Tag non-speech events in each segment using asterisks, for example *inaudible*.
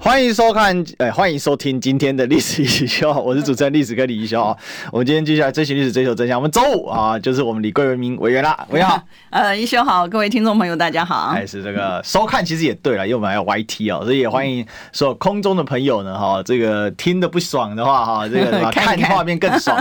欢迎收看，哎，欢迎收听今天的历史一起秀，*laughs* 我是主持人历史哥李一修啊。*laughs* 我们今天接下来追寻历史，追求真相。我们周五啊，就是我们李贵文明委员啦，*laughs* 委员好。呃，一修好，各位听众朋友大家好。还是这个收看其实也对了，因为我们还有 YT 哦，所以也欢迎所有空中的朋友呢哈，这个听的不爽的话哈，这个看画面更爽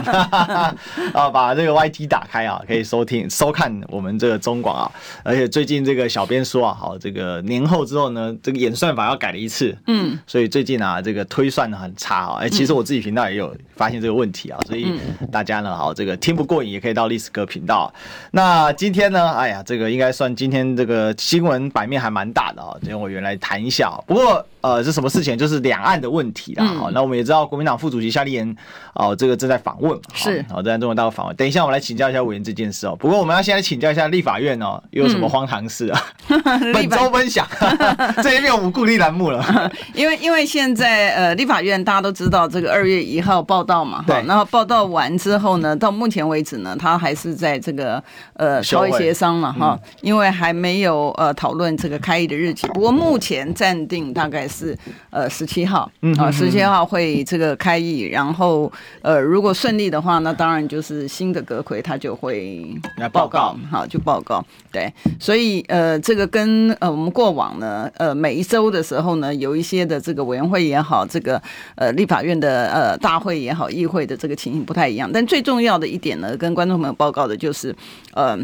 啊，把这个 YT 打开啊，可以收听收看我们这个中广啊。而且最近这个小编说啊，好，这个年后之后呢，这个演算法要改了一次，嗯。所以最近啊，这个推算的很差啊。哎，其实我自己频道也有发现这个问题啊。所以大家呢，好，这个听不过瘾也可以到历史哥频道。那今天呢，哎呀，这个应该算今天这个新闻版面还蛮大的啊。因为我原来谈一下，不过。呃，是什么事情？就是两岸的问题啦。好、嗯，那我们也知道，国民党副主席夏立言哦，这个正在访问，是好，正在中国大陆访问。等一下，我们来请教一下委员这件事哦。不过，我们要先来请教一下立法院哦，又有什么荒唐事啊？嗯、*laughs* 本周分享 *laughs* 这一面我们固定栏目了。*laughs* 因为因为现在呃，立法院大家都知道这个二月一号报道嘛，对。然后报道完之后呢，到目前为止呢，他还是在这个呃稍微协商了哈、嗯，因为还没有呃讨论这个开议的日期。不过目前暂定大概是。是呃十七号，啊十七号会这个开议，然后呃如果顺利的话，那当然就是新的阁魁他就会来报告，好就报告，对，所以呃这个跟呃我们过往呢呃每一周的时候呢有一些的这个委员会也好，这个呃立法院的呃大会也好，议会的这个情形不太一样，但最重要的一点呢，跟观众朋友报告的就是呃。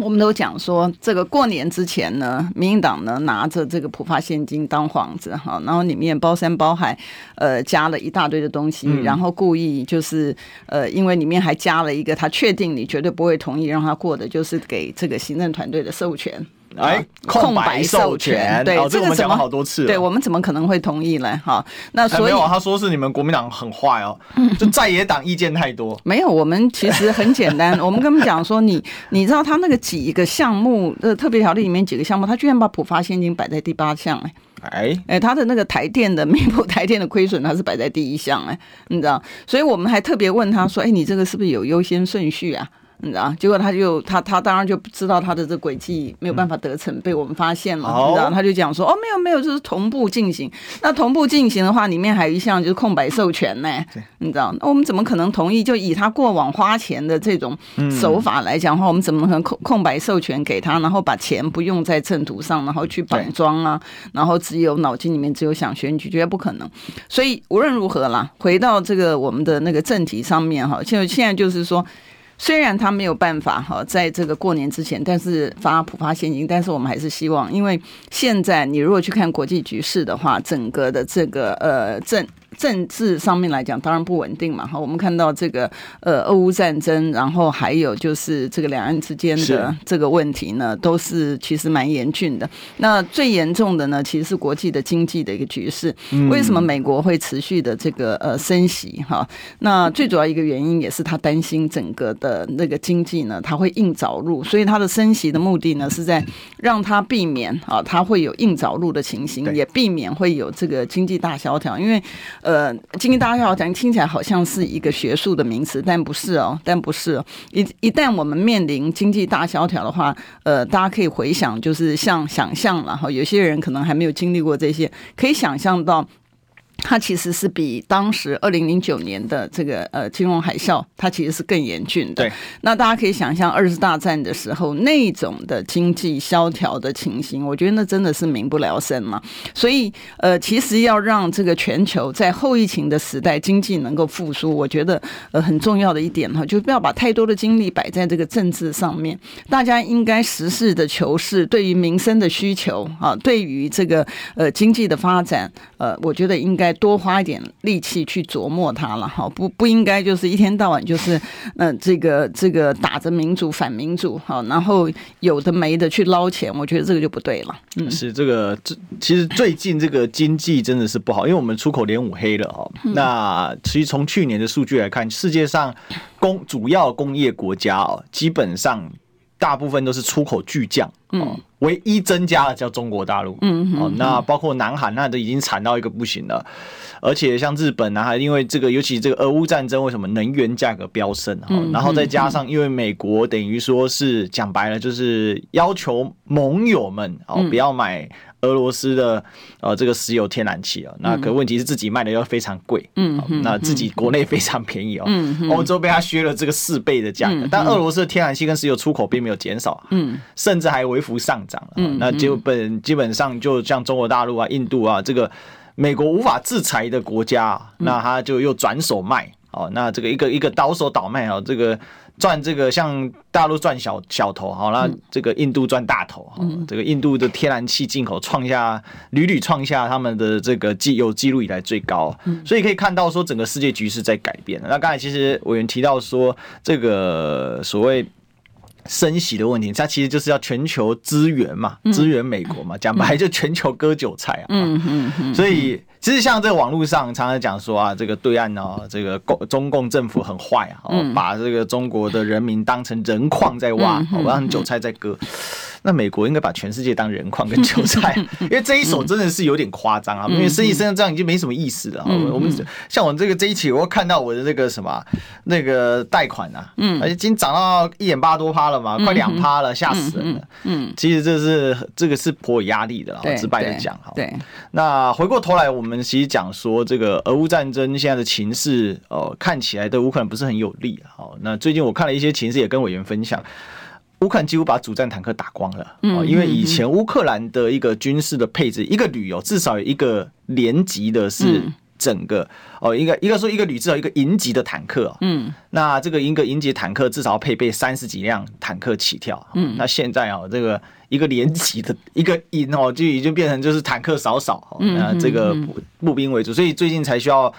我们都讲说，这个过年之前呢，民进党呢拿着这个普发现金当幌子哈，然后里面包山包海，呃，加了一大堆的东西，然后故意就是呃，因为里面还加了一个他确定你绝对不会同意让他过的，就是给这个行政团队的授权。哎，空白授权，对，这个我们讲了好多次，对，我们怎么可能会同意呢？哈，那所以、哎、没有，他说是你们国民党很坏哦，就在野党意见太多。*laughs* 没有，我们其实很简单，我们跟他们讲说，你 *laughs* 你知道他那个几个项目，呃，特别条例里面几个项目，他居然把普发现金摆在第八项，哎，哎，哎，他的那个台电的 *laughs* 弥补台电的亏损，他是摆在第一项，哎，你知道，所以我们还特别问他说，哎，你这个是不是有优先顺序啊？你知道，结果他就他他当然就不知道他的这轨迹没有办法得逞，被我们发现了。你知道，他就讲说哦，没有没有，就是同步进行。那同步进行的话，里面还有一项就是空白授权呢。你知道，那我们怎么可能同意？就以他过往花钱的这种手法来讲的话，我们怎么可能空空白授权给他，然后把钱不用在正途上，然后去绑桩啊，然后只有脑筋里面只有想选举，绝对不可能。所以无论如何啦，回到这个我们的那个正题上面哈，就现在就是说。虽然他没有办法哈，在这个过年之前，但是发普发现金，但是我们还是希望，因为现在你如果去看国际局势的话，整个的这个呃政。政治上面来讲，当然不稳定嘛。哈，我们看到这个呃，俄乌战争，然后还有就是这个两岸之间的这个问题呢，都是其实蛮严峻的。那最严重的呢，其实是国际的经济的一个局势。为什么美国会持续的这个呃升息？哈，那最主要一个原因也是他担心整个的那个经济呢，他会硬着陆，所以他的升息的目的呢，是在让他避免啊，他会有硬着陆的情形，也避免会有这个经济大萧条，因为。呃，呃经济大萧条听起来好像是一个学术的名词，但不是哦，但不是哦。一一旦我们面临经济大萧条的话，呃，大家可以回想，就是像想象了哈，有些人可能还没有经历过这些，可以想象到。它其实是比当时二零零九年的这个呃金融海啸，它其实是更严峻的。对，那大家可以想象二次大战的时候那种的经济萧条的情形，我觉得那真的是民不聊生嘛。所以呃，其实要让这个全球在后疫情的时代经济能够复苏，我觉得呃很重要的一点哈，就不要把太多的精力摆在这个政治上面。大家应该实事的求是，对于民生的需求啊，对于这个呃经济的发展，呃，我觉得应该。多花一点力气去琢磨它了哈，不不应该就是一天到晚就是嗯、呃、这个这个打着民主反民主哈，然后有的没的去捞钱，我觉得这个就不对了。嗯，是这个这其实最近这个经济真的是不好，因为我们出口连五黑了哈。那其实从去年的数据来看，世界上工主要工业国家哦，基本上大部分都是出口巨降。嗯。唯一增加的叫中国大陆。嗯，哦，那包括南韩，那都已经惨到一个不行了。而且像日本啊，还因为这个，尤其这个俄乌战争，为什么能源价格飙升？哈，然后再加上因为美国等于说是讲白了，就是要求盟友们哦不要买俄罗斯的呃这个石油天然气啊。那可问题是自己卖的又非常贵，嗯，那自己国内非常便宜哦，欧洲被他削了这个四倍的价格，但俄罗斯的天然气跟石油出口并没有减少，嗯，甚至还微幅上涨，嗯，那基本基本上就像中国大陆啊、印度啊这个。美国无法制裁的国家，那他就又转手卖哦。那这个一个一个倒手倒卖哦，这个赚这个像大陆赚小小头，好，那这个印度赚大头。这个印度的天然气进口创下屡屡创下他们的这个记有记录以来最高，所以可以看到说整个世界局势在改变。那刚才其实委员提到说这个所谓。升息的问题，它其实就是要全球支援嘛，支援美国嘛，讲白就全球割韭菜啊。嗯嗯嗯。所以，其实像这个网络上常常讲说啊，这个对岸哦，这个共中共政府很坏啊，把这个中国的人民当成人矿在挖，我让韭菜在割。那美国应该把全世界当人矿跟韭菜，*laughs* 因为这一手真的是有点夸张啊！因为生意生成这样已经没什么意思了。我们像我这个这一期，我看到我的那个什么那个贷款啊，嗯，已经涨到一点八多趴了嘛，快两趴了，吓死人了。嗯，其实这是这个是颇有压力的，直白的讲哈。对，那回过头来，我们其实讲说这个俄乌战争现在的情势，哦，看起来对乌克兰不是很有利。好，那最近我看了一些情势，也跟委员分享。乌克兰几乎把主战坦克打光了，因为以前乌克兰的一个军事的配置，一个旅有至少有一个连级的是整个哦，一个一个说一个旅至少一个营级的坦克，嗯，那这个一个营级坦克至少要配备三十几辆坦克起跳，嗯，那现在啊，这个一个连级的 *laughs* 一个营哦，就已经变成就是坦克少少，那这个步兵为主，所以最近才需要。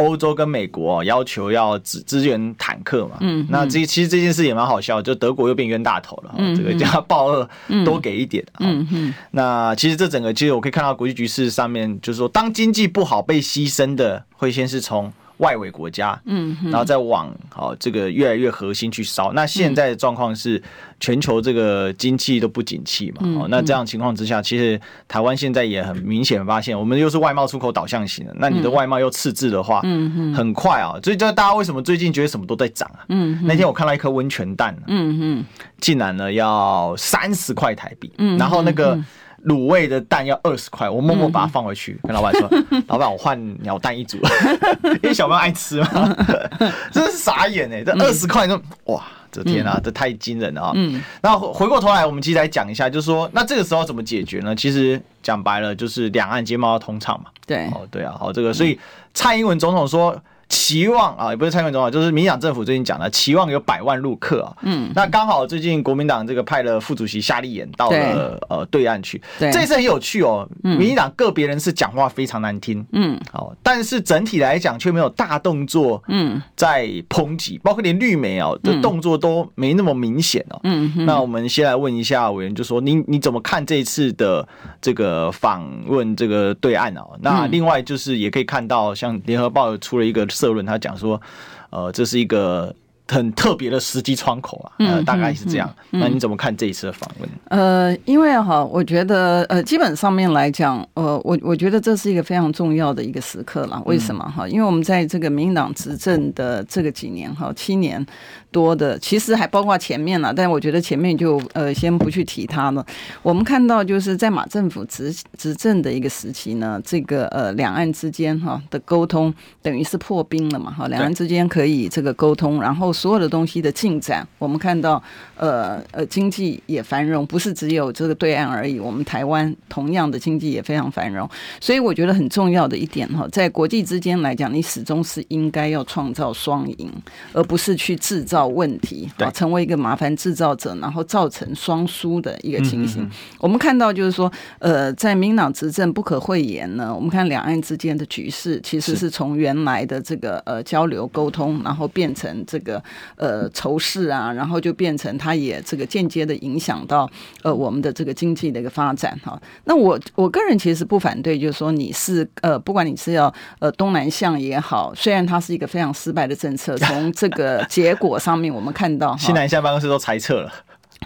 欧洲跟美国要求要支支援坦克嘛，嗯，那这其实这件事也蛮好笑，就德国又变冤大头了，嗯，这个叫报二多给一点，嗯嗯，那其实这整个其实我可以看到国际局势上面，就是说当经济不好被牺牲的，会先是从。外围国家，嗯，然后再往好这个越来越核心去烧。那现在的状况是全球这个经济都不景气嘛，哦，那这样情况之下，其实台湾现在也很明显发现，我们又是外贸出口导向型的，那你的外贸又赤字的话，嗯嗯，很快啊，所以这大家为什么最近觉得什么都在涨啊？嗯，那天我看到一颗温泉蛋，嗯嗯，竟然呢要三十块台币，嗯，然后那个。卤味的蛋要二十块，我默默把它放回去，跟老板说：“ *laughs* 老板，我换鸟蛋一组，*laughs* 因为小朋友爱吃嘛。*laughs* ”真是傻眼哎！这二十块，说哇，这天啊，这太惊人了啊！嗯，那回过头来，我们其实来讲一下，就是说，那这个时候怎么解决呢？其实讲白了，就是两岸经贸要通畅嘛。对，哦，对啊，好，这个，所以蔡英文总统说。期望啊，也不是蔡英文总统，就是民进党政府最近讲的，期望有百万入客啊。嗯，那刚好最近国民党这个派了副主席夏立言到了呃对岸去，对，这次很有趣哦。民进党个别人是讲话非常难听，嗯，好，但是整体来讲却没有大动作，嗯，在抨击，包括连绿媒哦的动作都没那么明显哦。嗯，那我们先来问一下委员，就说你你怎么看这一次的这个访问这个对岸哦？那另外就是也可以看到，像联合报出了一个。社论他讲说，呃，这是一个很特别的时机窗口啊，呃，大概是这样。那你怎么看这一次的访问？呃，因为哈，我觉得呃，基本上面来讲，呃，我我觉得这是一个非常重要的一个时刻了。为什么哈？因为我们在这个民进党执政的这个几年哈，七年。多的其实还包括前面了，但我觉得前面就呃先不去提它了。我们看到就是在马政府执执政的一个时期呢，这个呃两岸之间哈的沟通等于是破冰了嘛哈，两岸之间可以这个沟通，然后所有的东西的进展，我们看到呃呃经济也繁荣，不是只有这个对岸而已，我们台湾同样的经济也非常繁荣，所以我觉得很重要的一点哈，在国际之间来讲，你始终是应该要创造双赢，而不是去制造。问题啊，成为一个麻烦制造者，然后造成双输的一个情形。我们看到就是说，呃，在民党执政不可讳言呢，我们看两岸之间的局势，其实是从原来的这个呃交流沟通，然后变成这个呃仇视啊，然后就变成它也这个间接的影响到呃我们的这个经济的一个发展哈。那我我个人其实不反对，就是说你是呃不管你是要呃东南向也好，虽然它是一个非常失败的政策，从这个结果上。面我们看到，*laughs* 西南向办公室都裁撤了。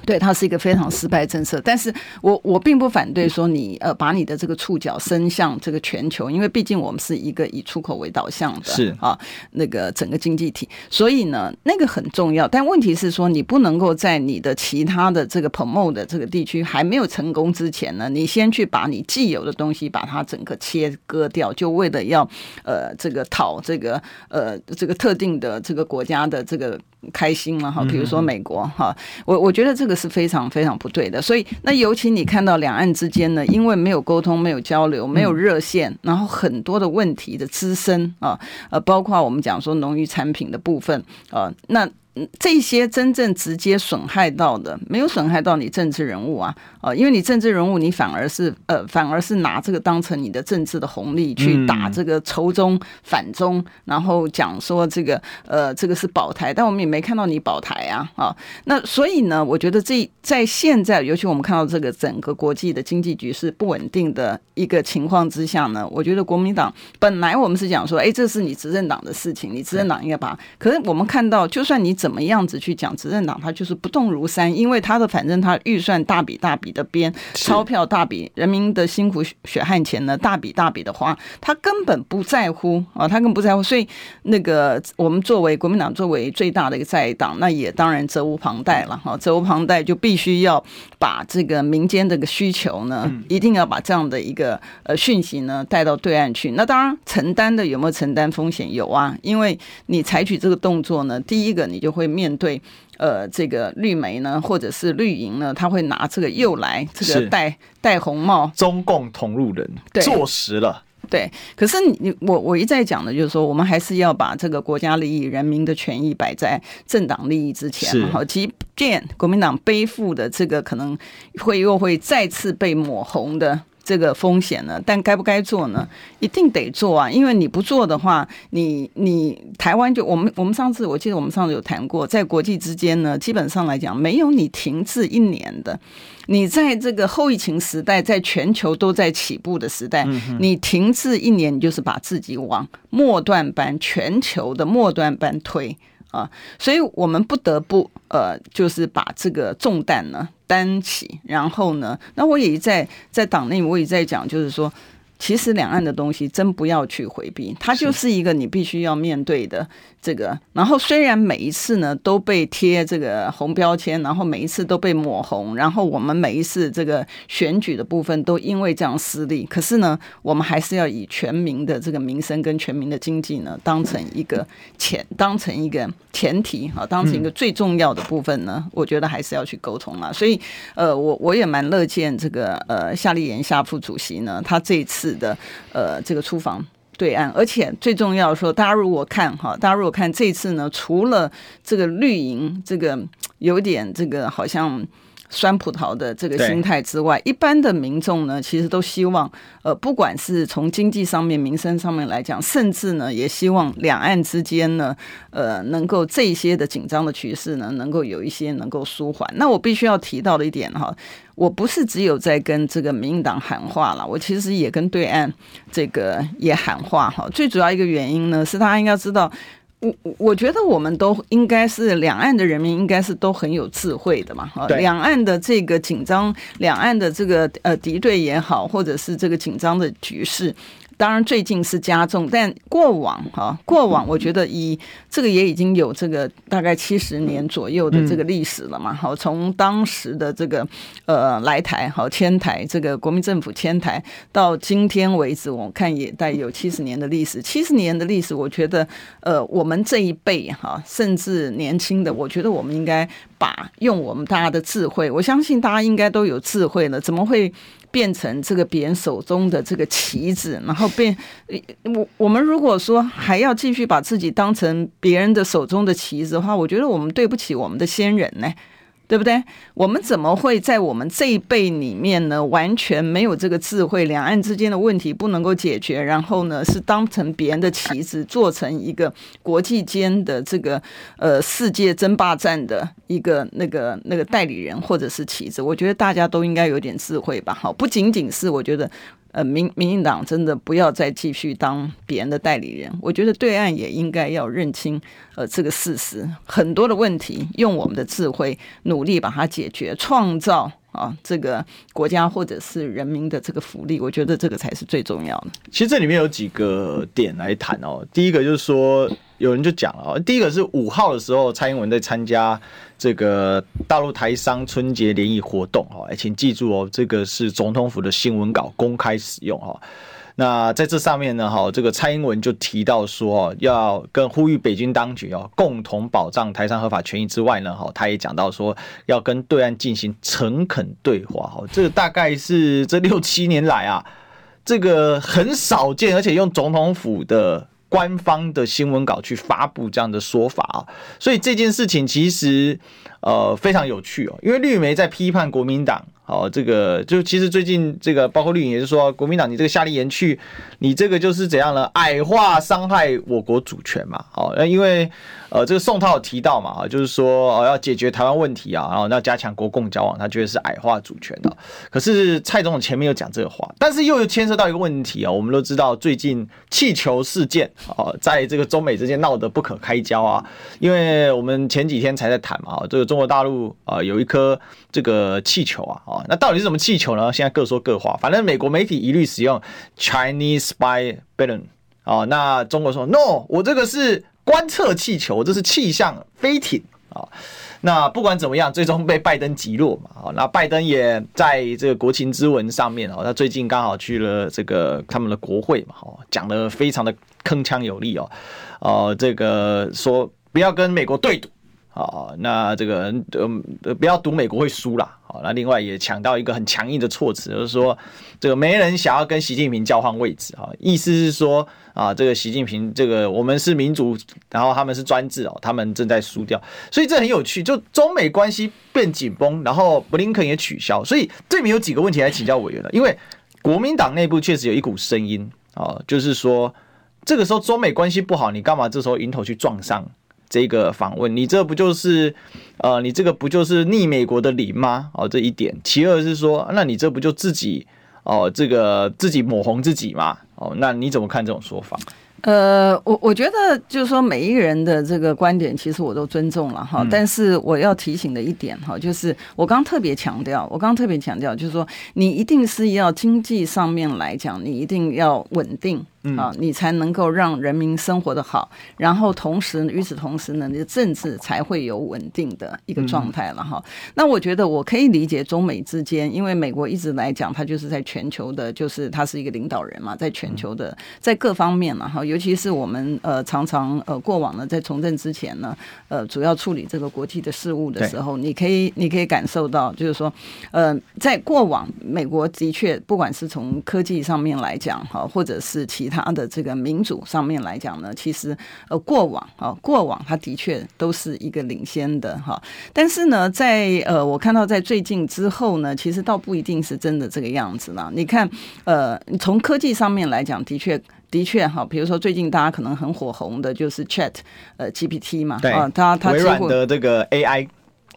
对，它是一个非常失败政策，但是我我并不反对说你呃把你的这个触角伸向这个全球，因为毕竟我们是一个以出口为导向的，是啊，那个整个经济体，所以呢那个很重要。但问题是说你不能够在你的其他的这个 promote 的这个地区还没有成功之前呢，你先去把你既有的东西把它整个切割掉，就为了要呃这个讨这个呃这个特定的这个国家的这个。开心了哈，比如说美国哈，我我觉得这个是非常非常不对的。所以那尤其你看到两岸之间呢，因为没有沟通、没有交流、没有热线，然后很多的问题的滋生啊，呃，包括我们讲说农渔产品的部分啊，那。这些真正直接损害到的，没有损害到你政治人物啊，呃，因为你政治人物，你反而是呃，反而是拿这个当成你的政治的红利去打这个仇中反中，然后讲说这个呃，这个是保台，但我们也没看到你保台啊，啊，那所以呢，我觉得这在现在，尤其我们看到这个整个国际的经济局势不稳定的一个情况之下呢，我觉得国民党本来我们是讲说，哎，这是你执政党的事情，你执政党应该把，可是我们看到，就算你。怎么样子去讲执政党，他就是不动如山，因为他的反正他预算大笔大笔的编，钞票大笔，人民的辛苦血汗钱呢大笔大笔的花，他根本不在乎啊，他根本不在乎。所以那个我们作为国民党作为最大的一个在党，那也当然责无旁贷了哈，责无旁贷就必须要把这个民间这个需求呢，一定要把这样的一个呃讯息呢带到对岸去。那当然承担的有没有承担风险？有啊，因为你采取这个动作呢，第一个你就。会面对呃这个绿媒呢，或者是绿营呢，他会拿这个又来这个戴戴红帽，中共同路人，坐实了。对，可是你我我一再讲的就是说，我们还是要把这个国家利益、人民的权益摆在政党利益之前。好，即便国民党背负的这个可能会又会再次被抹红的。这个风险呢，但该不该做呢？一定得做啊！因为你不做的话，你你台湾就我们我们上次我记得我们上次有谈过，在国际之间呢，基本上来讲，没有你停滞一年的。你在这个后疫情时代，在全球都在起步的时代，你停滞一年，你就是把自己往末端班、全球的末端班推。啊，所以我们不得不呃，就是把这个重担呢担起，然后呢，那我也在在党内我也在讲，就是说。其实两岸的东西真不要去回避，它就是一个你必须要面对的这个。然后虽然每一次呢都被贴这个红标签，然后每一次都被抹红，然后我们每一次这个选举的部分都因为这样失利，可是呢，我们还是要以全民的这个民生跟全民的经济呢当成一个前当成一个前提啊，当成一个最重要的部分呢，我觉得还是要去沟通嘛。所以呃，我我也蛮乐见这个呃夏立言夏副主席呢，他这一次。的呃，这个厨房对岸，而且最重要说，大家如果看哈，大家如果看这次呢，除了这个绿营这个有点这个好像。酸葡萄的这个心态之外，一般的民众呢，其实都希望，呃，不管是从经济上面、民生上面来讲，甚至呢，也希望两岸之间呢，呃，能够这些的紧张的局势呢，能够有一些能够舒缓。那我必须要提到的一点哈，我不是只有在跟这个民进党喊话了，我其实也跟对岸这个也喊话哈。最主要一个原因呢，是大家应该知道。我我觉得我们都应该是两岸的人民，应该是都很有智慧的嘛。哈，两岸的这个紧张，两岸的这个呃敌对也好，或者是这个紧张的局势。当然最近是加重，但过往哈，过往我觉得以这个也已经有这个大概七十年左右的这个历史了嘛。好，从当时的这个呃来台好迁台，这个国民政府迁台到今天为止，我看也带有七十年的历史。七十年的历史，我觉得呃我们这一辈哈，甚至年轻的，我觉得我们应该把用我们大家的智慧，我相信大家应该都有智慧了，怎么会？变成这个别人手中的这个棋子，然后变我我们如果说还要继续把自己当成别人的手中的棋子的话，我觉得我们对不起我们的先人呢。对不对？我们怎么会在我们这一辈里面呢？完全没有这个智慧，两岸之间的问题不能够解决，然后呢，是当成别人的棋子，做成一个国际间的这个呃世界争霸战的一个那个那个代理人或者是棋子。我觉得大家都应该有点智慧吧。好，不仅仅是我觉得。呃，民民进党真的不要再继续当别人的代理人。我觉得对岸也应该要认清呃这个事实，很多的问题用我们的智慧努力把它解决，创造啊这个国家或者是人民的这个福利。我觉得这个才是最重要的。其实这里面有几个点来谈哦。第一个就是说，有人就讲了，第一个是五号的时候，蔡英文在参加。这个大陆台商春节联谊活动哈，哎，请记住哦，这个是总统府的新闻稿公开使用哈。那在这上面呢，哈，这个蔡英文就提到说，要跟呼吁北京当局哦，共同保障台商合法权益之外呢，哈，他也讲到说，要跟对岸进行诚恳对话哈。这个大概是这六七年来啊，这个很少见，而且用总统府的。官方的新闻稿去发布这样的说法啊，所以这件事情其实呃非常有趣哦，因为绿媒在批判国民党。好，这个就其实最近这个包括绿营也是说，国民党你这个夏立言去，你这个就是怎样呢？矮化伤害我国主权嘛。好，那因为呃这个宋涛有提到嘛，就是说哦要解决台湾问题啊，然后要加强国共交往，他觉得是矮化主权的。可是蔡总统前面有讲这个话，但是又牵涉到一个问题啊，我们都知道最近气球事件啊，在这个中美之间闹得不可开交啊，因为我们前几天才在谈嘛，这个中国大陆啊有一颗这个气球啊。那到底是什么气球呢？现在各说各话，反正美国媒体一律使用 Chinese spy balloon 啊，那中国说 No，我这个是观测气球，这是气象飞艇啊。那不管怎么样，最终被拜登击落嘛。啊，那拜登也在这个国情咨文上面哦，他最近刚好去了这个他们的国会嘛，哦，讲得非常的铿锵有力哦，哦，这个说不要跟美国对赌。好，那这个呃不要赌美国会输啦。好，那另外也抢到一个很强硬的措辞，就是说这个没人想要跟习近平交换位置啊。意思是说啊，这个习近平这个我们是民主，然后他们是专制哦，他们正在输掉。所以这很有趣，就中美关系变紧绷，然后布林肯也取消。所以这里面有几个问题来请教委员了，因为国民党内部确实有一股声音啊，就是说这个时候中美关系不好，你干嘛这时候迎头去撞上？这个访问，你这不就是，呃，你这个不就是逆美国的礼吗？哦，这一点。其二是说，那你这不就自己，哦，这个自己抹红自己吗？哦，那你怎么看这种说法？呃，我我觉得就是说，每一个人的这个观点，其实我都尊重了哈。嗯、但是我要提醒的一点哈，就是我刚特别强调，我刚特别强调，就是说，你一定是要经济上面来讲，你一定要稳定。啊，你才能够让人民生活得好，然后同时与此同时呢，你的政治才会有稳定的一个状态了哈。那我觉得我可以理解中美之间，因为美国一直来讲，它就是在全球的，就是它是一个领导人嘛，在全球的在各方面嘛哈，尤其是我们呃常常呃过往呢，在从政之前呢，呃主要处理这个国际的事务的时候，你可以你可以感受到，就是说呃在过往美国的确不管是从科技上面来讲哈，或者是其他。他的这个民主上面来讲呢，其实呃过往啊过往他的确都是一个领先的哈，但是呢，在呃我看到在最近之后呢，其实倒不一定是真的这个样子了。你看呃从科技上面来讲，的确的确哈，比如说最近大家可能很火红的就是 Chat 呃 GPT 嘛，啊，他他微软的这个 AI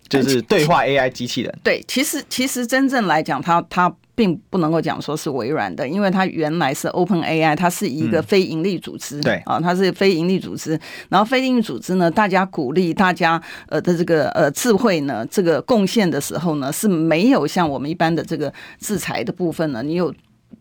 就是对话 AI 机器人。对，其实其实真正来讲，他他。并不能够讲说是微软的，因为它原来是 Open AI，它是一个非盈利组织，嗯、对啊，它是非盈利组织。然后非盈利组织呢，大家鼓励大家呃的这个呃智慧呢，这个贡献的时候呢，是没有像我们一般的这个制裁的部分呢，你有。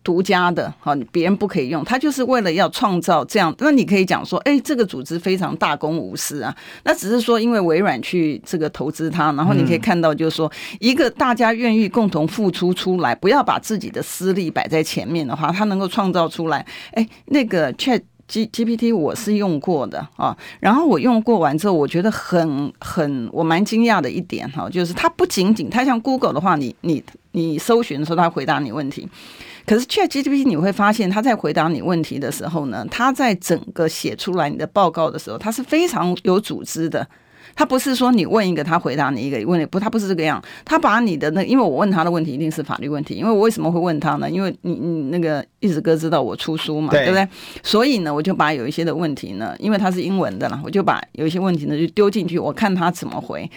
独家的，好，别人不可以用，他就是为了要创造这样。那你可以讲说，哎，这个组织非常大公无私啊。那只是说，因为微软去这个投资它，然后你可以看到，就是说，一个大家愿意共同付出出来，不要把自己的私利摆在前面的话，它能够创造出来。哎，那个 Chat G GPT 我是用过的啊，然后我用过完之后，我觉得很很，我蛮惊讶的一点哈，就是它不仅仅它像 Google 的话，你你你搜寻的时候，它回答你问题。可是 ChatGPT 你会发现，他在回答你问题的时候呢，他在整个写出来你的报告的时候，他是非常有组织的。他不是说你问一个，他回答你一个问题，不，他不是这个样。他把你的那，因为我问他的问题一定是法律问题，因为我为什么会问他呢？因为你你那个一直哥知道我出书嘛，对，对不对？所以呢，我就把有一些的问题呢，因为他是英文的啦，我就把有一些问题呢就丢进去，我看他怎么回。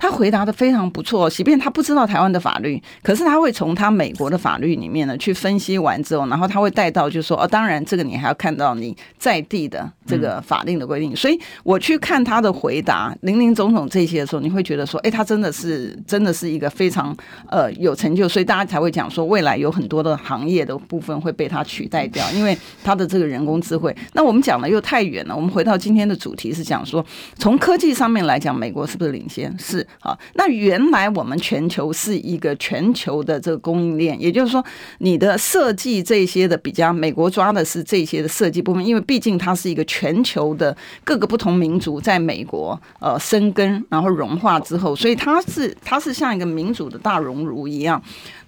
他回答的非常不错，即便他不知道台湾的法律，可是他会从他美国的法律里面呢去分析完之后，然后他会带到就说哦，当然这个你还要看到你在地的这个法令的规定。所以我去看他的回答，林林总总这些的时候，你会觉得说，哎，他真的是真的是一个非常呃有成就，所以大家才会讲说，未来有很多的行业的部分会被他取代掉，因为他的这个人工智慧。那我们讲的又太远了，我们回到今天的主题是讲说，从科技上面来讲，美国是不是领先？是。好，那原来我们全球是一个全球的这个供应链，也就是说，你的设计这些的比较，美国抓的是这些的设计部分，因为毕竟它是一个全球的各个不同民族在美国呃生根，然后融化之后，所以它是它是像一个民主的大熔炉一样。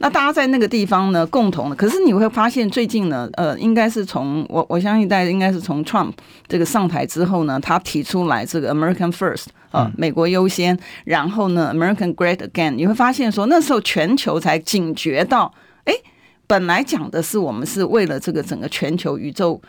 那大家在那个地方呢，共同的，可是你会发现最近呢，呃，应该是从我我相信大家应该是从 Trump 这个上台之后呢，他提出来这个 American First。啊，美国优先，然后呢，American Great Again，你会发现说那时候全球才警觉到，哎，本来讲的是我们是为了这个整个全球宇宙。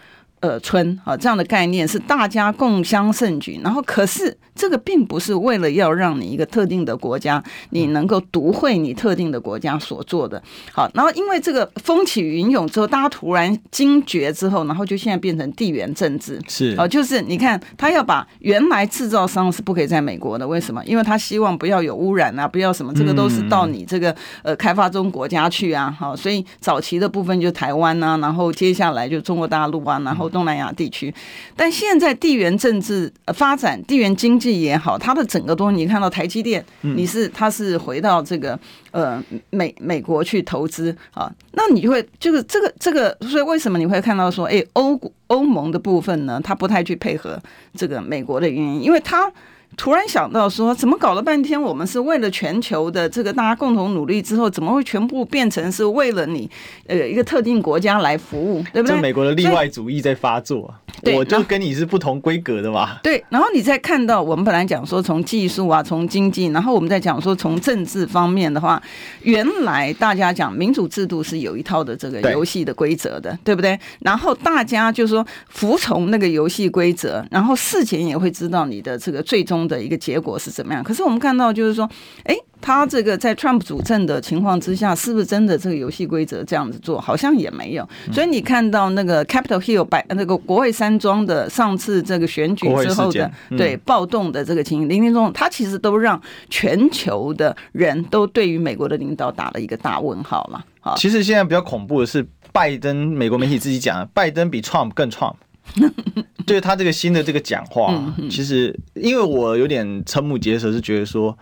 呃，村啊，这样的概念是大家共襄盛举。然后，可是这个并不是为了要让你一个特定的国家，你能够独会你特定的国家所做的。好，然后因为这个风起云涌之后，大家突然惊觉之后，然后就现在变成地缘政治。是哦，就是你看，他要把原来制造商是不可以在美国的，为什么？因为他希望不要有污染啊，不要什么，这个都是到你这个呃开发中国家去啊。好，所以早期的部分就台湾啊，然后接下来就中国大陆啊，然后。东南亚地区，但现在地缘政治发展、地缘经济也好，它的整个东西，你看到台积电，你是它是回到这个呃美美国去投资啊，那你就会就是这个这个，所以为什么你会看到说，哎，欧欧盟的部分呢，它不太去配合这个美国的原因，因为它。突然想到说，怎么搞了半天，我们是为了全球的这个大家共同努力之后，怎么会全部变成是为了你呃一个特定国家来服务，对不对？这美国的例外主义在发作，我就跟你是不同规格的嘛。对，然后你再看到我们本来讲说从技术啊，从经济，然后我们再讲说从政治方面的话，原来大家讲民主制度是有一套的这个游戏的规则的，对，对不对？然后大家就说服从那个游戏规则，然后事前也会知道你的这个最终。的一个结果是怎么样？可是我们看到就是说，哎，他这个在 Trump 主政的情况之下，是不是真的这个游戏规则这样子做？好像也没有。所以你看到那个 Capitol Hill 白那个国会山庄的上次这个选举之后的对暴动的这个情形，林林总总，他其实都让全球的人都对于美国的领导打了一个大问号了。好，其实现在比较恐怖的是，拜登美国媒体自己讲，拜登比 Trump 更 Trump。*laughs* 对他这个新的这个讲话，其实因为我有点瞠目结舌，是觉得说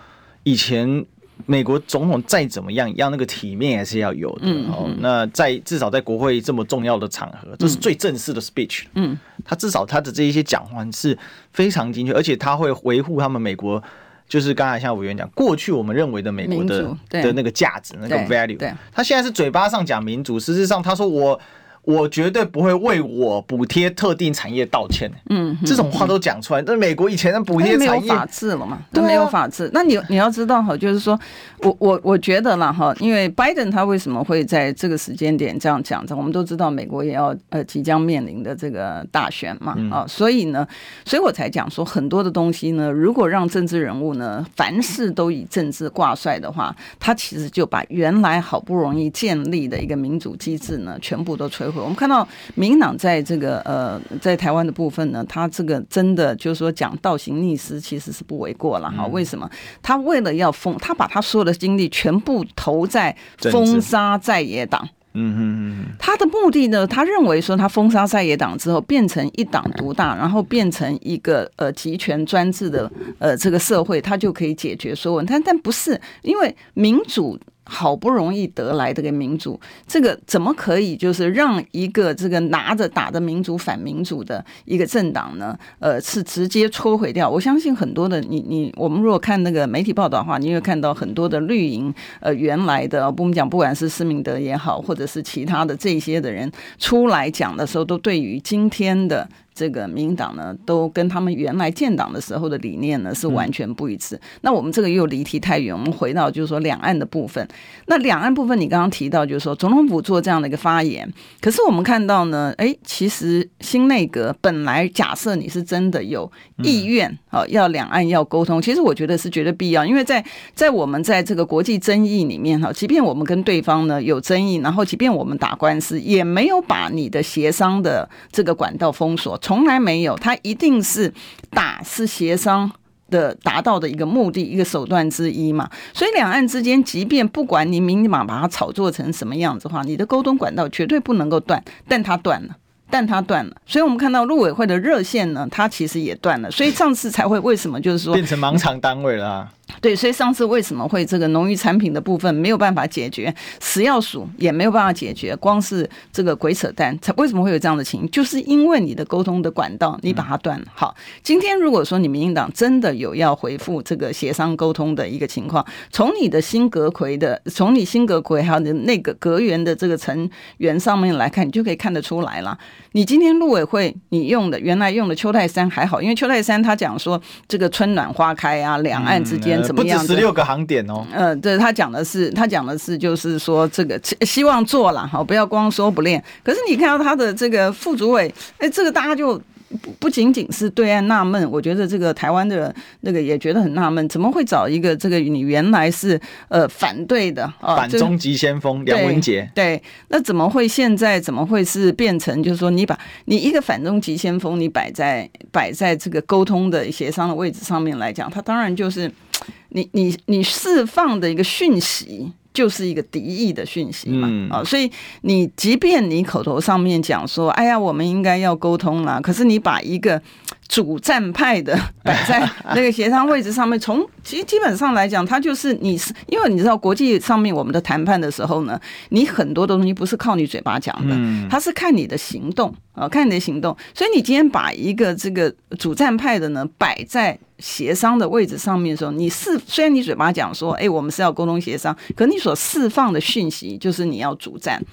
以前美国总统再怎么样，要那个体面还是要有的。哦，那在至少在国会这么重要的场合，这是最正式的 speech。嗯，他至少他的这一些讲话是非常精确，而且他会维护他们美国，就是刚才像委员讲，过去我们认为的美国的的那个价值，那个 value。他现在是嘴巴上讲民主，实质上他说我。我绝对不会为我补贴特定产业道歉。嗯，这种话都讲出来。那美国以前的补贴产业没有法治了嘛？都没有法治。那你你要知道哈，就是说我我我觉得啦哈，因为拜登他为什么会在这个时间点这样讲？我们都知道美国也要呃即将面临的这个大选嘛啊，所以呢，所以我才讲说很多的东西呢，如果让政治人物呢凡事都以政治挂帅的话，他其实就把原来好不容易建立的一个民主机制呢，全部都摧毁。我们看到民党在这个呃，在台湾的部分呢，他这个真的就是说讲倒行逆施，其实是不为过了哈。为什么？他为了要封，他把他所有的精力全部投在封杀在野党。嗯嗯嗯，他的目的呢，他认为说他封杀在野党之后，变成一党独大，然后变成一个呃集权专制的呃这个社会，他就可以解决所有问题。但但不是，因为民主。好不容易得来的个民主，这个怎么可以就是让一个这个拿着打着民主反民主的一个政党呢？呃，是直接摧毁掉。我相信很多的你你我们如果看那个媒体报道的话，你会看到很多的绿营呃原来的，我们讲不管是施明德也好，或者是其他的这些的人出来讲的时候，都对于今天的。这个民进党呢，都跟他们原来建党的时候的理念呢是完全不一致。嗯、那我们这个又离题太远，我们回到就是说两岸的部分。那两岸部分，你刚刚提到就是说总统府做这样的一个发言，可是我们看到呢，哎，其实新内阁本来假设你是真的有意愿啊，要两岸要沟通，其实我觉得是绝对必要，因为在在我们在这个国际争议里面哈，即便我们跟对方呢有争议，然后即便我们打官司，也没有把你的协商的这个管道封锁，从来没有，它一定是打是协商的达到的一个目的，一个手段之一嘛。所以两岸之间，即便不管你明码把它炒作成什么样子的话，你的沟通管道绝对不能够断，但它断了。但它断了，所以我们看到陆委会的热线呢，它其实也断了，所以上次才会为什么就是说变成盲肠单位了。对，所以上次为什么会这个农渔产品的部分没有办法解决，食药署也没有办法解决，光是这个鬼扯淡，才为什么会有这样的情形？就是因为你的沟通的管道你把它断了。好，今天如果说你民进党真的有要回复这个协商沟通的一个情况，从你的新阁揆的，从你新阁揆还有你那个阁员的这个成员上面来看，你就可以看得出来了。你今天陆委会你用的原来用的邱泰山还好，因为邱泰山他讲说这个春暖花开啊，两岸之间。怎么样？不止十六个航点哦。嗯，对他讲的是，他讲的是，就是说这个希望做了哈，不要光说不练。可是你看到他的这个副主委，哎，这个大家就不不仅仅是对岸纳闷，我觉得这个台湾的那个也觉得很纳闷，怎么会找一个这个你原来是呃反对的啊？反中极先锋梁文杰。对，那怎么会现在怎么会是变成就是说你把你一个反中极先锋你摆在摆在这个沟通的协商的位置上面来讲，他当然就是。你你你释放的一个讯息就是一个敌意的讯息嘛，啊、嗯，所以你即便你口头上面讲说，哎呀，我们应该要沟通啦，可是你把一个主战派的摆在那个协商位置上面，从 *laughs* 其实基本上来讲，它就是你是因为你知道国际上面我们的谈判的时候呢，你很多的东西不是靠你嘴巴讲的，它是看你的行动啊，看你的行动，所以你今天把一个这个主战派的呢摆在。协商的位置上面的时候，你是虽然你嘴巴讲说，哎，我们是要沟通协商，可你所释放的讯息就是你要主战。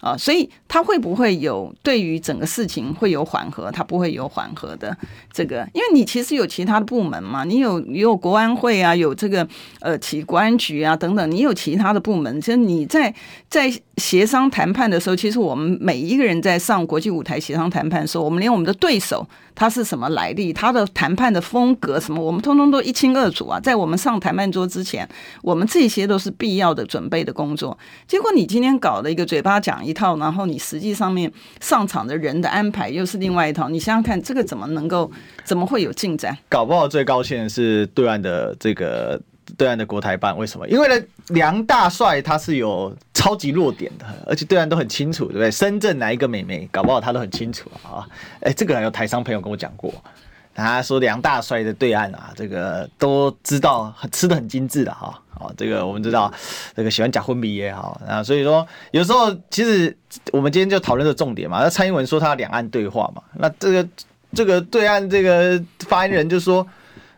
啊，所以他会不会有对于整个事情会有缓和？他不会有缓和的这个，因为你其实有其他的部门嘛，你有你有国安会啊，有这个呃其国安局啊等等，你有其他的部门。其实你在在协商谈判的时候，其实我们每一个人在上国际舞台协商谈判的时候，我们连我们的对手他是什么来历，他的谈判的风格什么，我们通通都一清二楚啊。在我们上谈判桌之前，我们这些都是必要的准备的工作。结果你今天搞了一个嘴巴讲一。套，然后你实际上面上场的人的安排又是另外一套，你想想看，这个怎么能够，怎么会有进展？搞不好最高兴的是对岸的这个对岸的国台办，为什么？因为呢，梁大帅他是有超级弱点的，而且对岸都很清楚，对不对？深圳哪一个美眉，搞不好他都很清楚啊！哎，这个还有台商朋友跟我讲过。他说梁大帅的对岸啊，这个都知道吃的很精致的哈，哦，这个我们知道，这个喜欢假昏迷也好啊，所以说有时候其实我们今天就讨论的重点嘛，那蔡英文说他两岸对话嘛，那这个这个对岸这个发言人就说，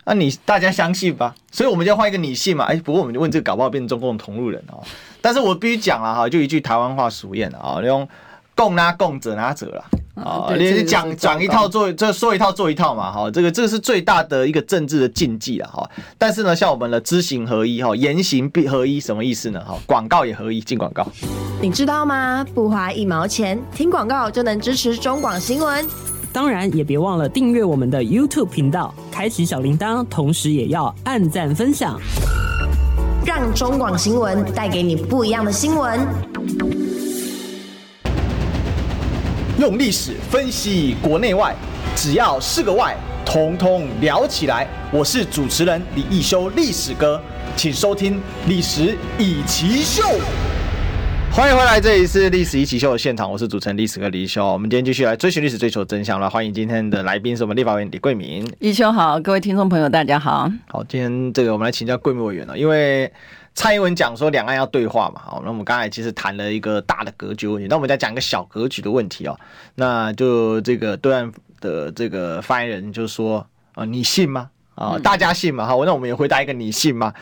那你大家相信吧，所以我们就要换一个你信嘛，哎，不过我们就问这个搞不好变成中共同路人哦，但是我必须讲了哈，就一句台湾话俗谚啊，用共拉共者拿者了。啊，你讲讲一套做，这说一套做一套嘛，哈，这个这个是最大的一个政治的禁忌了，哈。但是呢，像我们的知行合一，哈，言行必合一，什么意思呢？哈，广告也合一，进广告。你知道吗？不花一毛钱，听广告就能支持中广新闻。当然，也别忘了订阅我们的 YouTube 频道，开启小铃铛，同时也要按赞分享，让中广新闻带给你不一样的新闻。用历史分析国内外，只要是个“外”，统统聊起来。我是主持人李易修，历史哥，请收听《历史以奇秀》。欢迎回来，这里是《历史易起秀》的现场，我是主持人历史哥李一修。我们今天继续来追寻历史，追求真相了。欢迎今天的来宾是我们立法委员李贵敏。易修好，各位听众朋友大家好。好，今天这个我们来请教贵敏委员了，因为。蔡英文讲说两岸要对话嘛，好，那我们刚才其实谈了一个大的格局问题，那我们再讲一个小格局的问题哦。那就这个对岸的这个发言人就说啊，你信吗？啊，大家信吗？好，那我们也回答一个你信吗？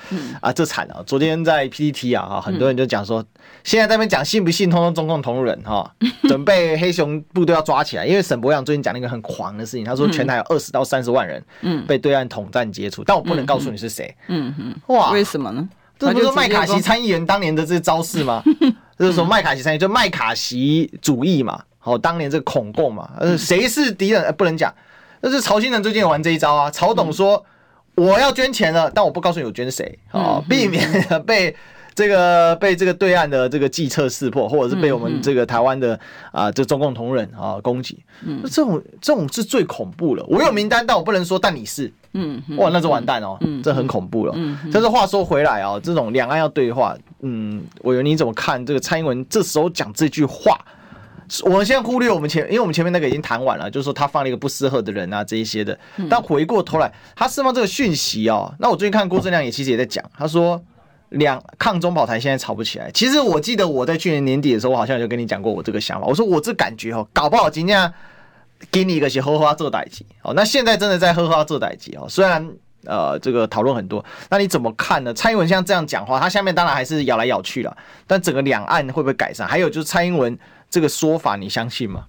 啊，这惨了！昨天在 PPT 啊，很多人就讲说，现在在那边讲信不信，通通中共同路人哈，*laughs* 准备黑熊部队要抓起来，因为沈伯洋最近讲了一个很狂的事情，他说全台有二十到三十万人，嗯，被对岸统战接触，但我不能告诉你是谁，嗯嗯，哇，为什么呢？这不是麦卡锡参议员当年的这招式吗？*laughs* 就是说麦卡锡参议员就麦卡锡主义嘛，好，当年这个恐共嘛，呃，谁是敌人？不能讲。但是曹兴诚最近玩这一招啊，曹董说我要捐钱了，但我不告诉你我捐谁啊，避免 *laughs* 被这个被这个对岸的这个计策识破，或者是被我们这个台湾的啊这中共同仁啊攻击。嗯，这种这种是最恐怖了。我有名单，但我不能说，但你是，嗯，哇，那就完蛋哦，这很恐怖了。嗯，但是话说回来啊，这种两岸要对话，嗯，我有你怎么看这个蔡英文这时候讲这句话？我们先忽略我们前，因为我们前面那个已经谈完了，就是说他放了一个不适合的人啊，这一些的。但回过头来，他释放这个讯息哦。那我最近看郭正亮也其实也在讲，他说两抗中保台现在吵不起来。其实我记得我在去年年底的时候，我好像就跟你讲过我这个想法。我说我这感觉哦，搞不好今天给你一个些呵呵做代志哦。那现在真的在呵呵做代志哦。虽然呃这个讨论很多，那你怎么看呢？蔡英文像这样讲话，他下面当然还是咬来咬去了。但整个两岸会不会改善？还有就是蔡英文。这个说法你相信吗？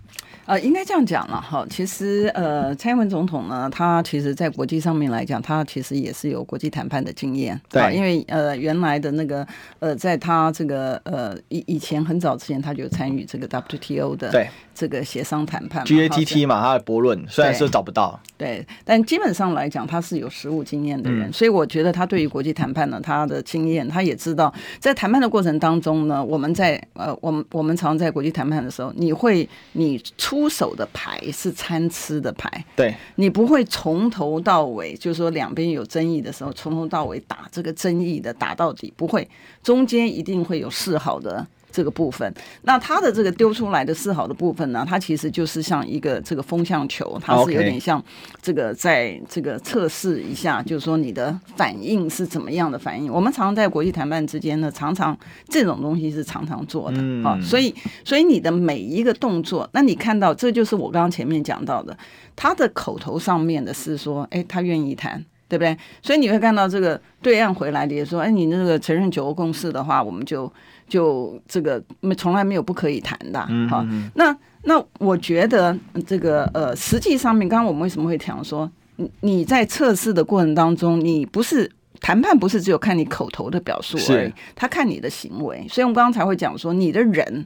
呃，应该这样讲了哈。其实呃，蔡英文总统呢，他其实在国际上面来讲，他其实也是有国际谈判的经验。对，因为呃，原来的那个呃，在他这个呃以以前很早之前，他就参与这个 WTO 的对这个协商谈判 GATT 嘛，他的博论虽然是找不到。对，但基本上来讲，他是有实务经验的人，嗯、所以我觉得他对于国际谈判呢，他的经验，他也知道，在谈判的过程当中呢，我们在呃，我们我们常在国际谈判的时候，你会你出手的牌是参差的牌，对，你不会从头到尾，就是说两边有争议的时候，从头到尾打这个争议的打到底，不会，中间一定会有示好的。这个部分，那它的这个丢出来的示好的部分呢，它其实就是像一个这个风向球，它是有点像这个在这个测试一下，就是说你的反应是怎么样的反应。我们常常在国际谈判之间呢，常常这种东西是常常做的啊，所以所以你的每一个动作，那你看到这就是我刚刚前面讲到的，他的口头上面的是说，哎，他愿意谈。对不对？所以你会看到这个对岸回来的也说，哎，你那个承认九欧共识的话，我们就就这个没从来没有不可以谈的。好、嗯嗯，那那我觉得这个呃，实际上面，刚刚我们为什么会讲说，你你在测试的过程当中，你不是谈判，不是只有看你口头的表述而已，他看你的行为。所以我们刚刚才会讲说，你的人。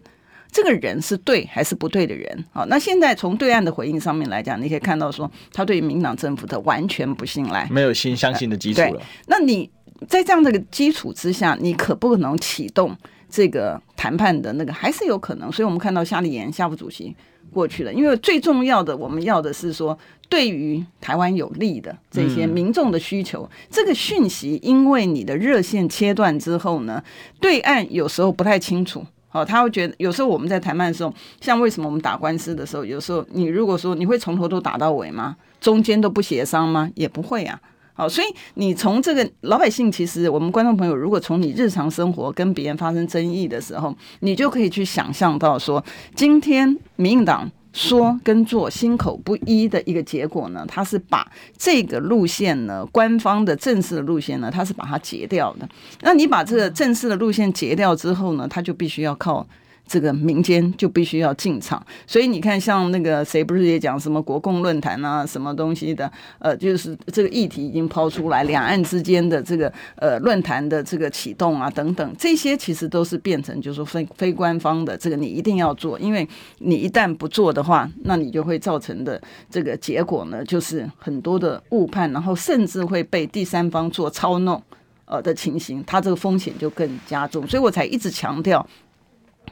这个人是对还是不对的人？好，那现在从对岸的回应上面来讲，你可以看到说，他对民党政府的完全不信赖，没有信相信的基础了。对，那你在这样的个基础之下，你可不可能启动这个谈判的那个？还是有可能。所以我们看到夏立言夏副主席过去了，因为最重要的，我们要的是说，对于台湾有利的这些民众的需求，这个讯息，因为你的热线切断之后呢，对岸有时候不太清楚。好，他会觉得有时候我们在谈判的时候，像为什么我们打官司的时候，有时候你如果说你会从头都打到尾吗？中间都不协商吗？也不会啊。好，所以你从这个老百姓，其实我们观众朋友，如果从你日常生活跟别人发生争议的时候，你就可以去想象到说，今天民进党。说跟做心口不一的一个结果呢，他是把这个路线呢，官方的正式的路线呢，他是把它截掉的。那你把这个正式的路线截掉之后呢，他就必须要靠。这个民间就必须要进场，所以你看，像那个谁不是也讲什么国共论坛啊，什么东西的，呃，就是这个议题已经抛出来，两岸之间的这个呃论坛的这个启动啊等等，这些其实都是变成就是说非非官方的，这个你一定要做，因为你一旦不做的话，那你就会造成的这个结果呢，就是很多的误判，然后甚至会被第三方做操弄，呃的情形，它这个风险就更加重，所以我才一直强调。